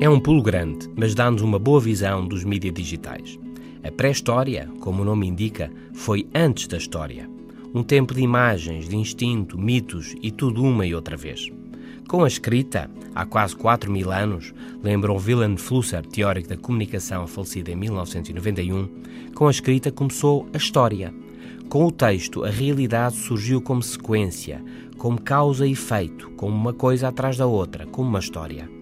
É um pulo grande, mas dá-nos uma boa visão dos mídias digitais. A pré-história, como o nome indica, foi antes da história. Um tempo de imagens, de instinto, mitos e tudo uma e outra vez. Com a escrita, há quase 4 mil anos, lembram Wilhelm Flusser, teórico da comunicação falecido em 1991, com a escrita começou a história. Com o texto, a realidade surgiu como sequência, como causa e efeito, como uma coisa atrás da outra, como uma história.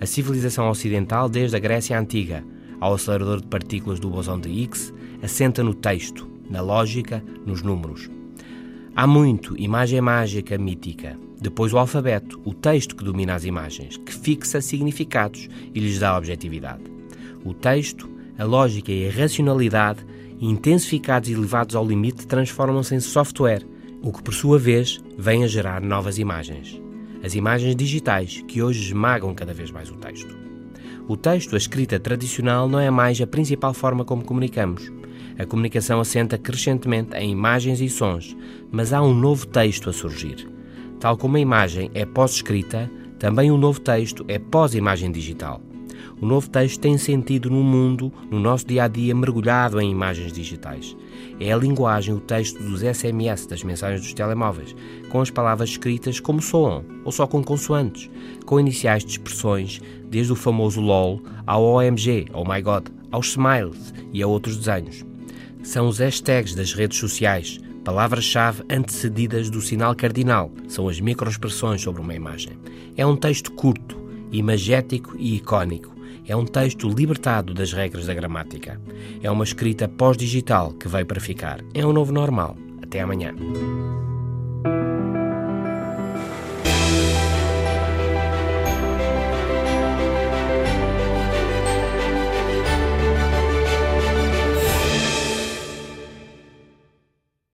A civilização ocidental, desde a Grécia Antiga ao acelerador de partículas do bosão de Higgs, assenta no texto, na lógica, nos números. Há muito imagem mágica mítica. Depois o alfabeto, o texto que domina as imagens, que fixa significados e lhes dá objetividade. O texto, a lógica e a racionalidade, intensificados e levados ao limite, transformam-se em software, o que por sua vez vem a gerar novas imagens. As imagens digitais que hoje esmagam cada vez mais o texto. O texto, a escrita tradicional, não é mais a principal forma como comunicamos. A comunicação assenta crescentemente em imagens e sons, mas há um novo texto a surgir. Tal como a imagem é pós-escrita, também o um novo texto é pós-imagem digital. O novo texto tem sentido no mundo, no nosso dia a dia, mergulhado em imagens digitais. É a linguagem, o texto dos SMS, das mensagens dos telemóveis, com as palavras escritas como soam, ou só com consoantes, com iniciais de expressões, desde o famoso LOL ao OMG, oh my god, aos smiles e a outros desenhos. São os hashtags das redes sociais, palavras-chave antecedidas do sinal cardinal, são as microexpressões sobre uma imagem. É um texto curto, imagético e icónico. É um texto libertado das regras da gramática. É uma escrita pós-digital que veio para ficar. É um novo normal. Até amanhã.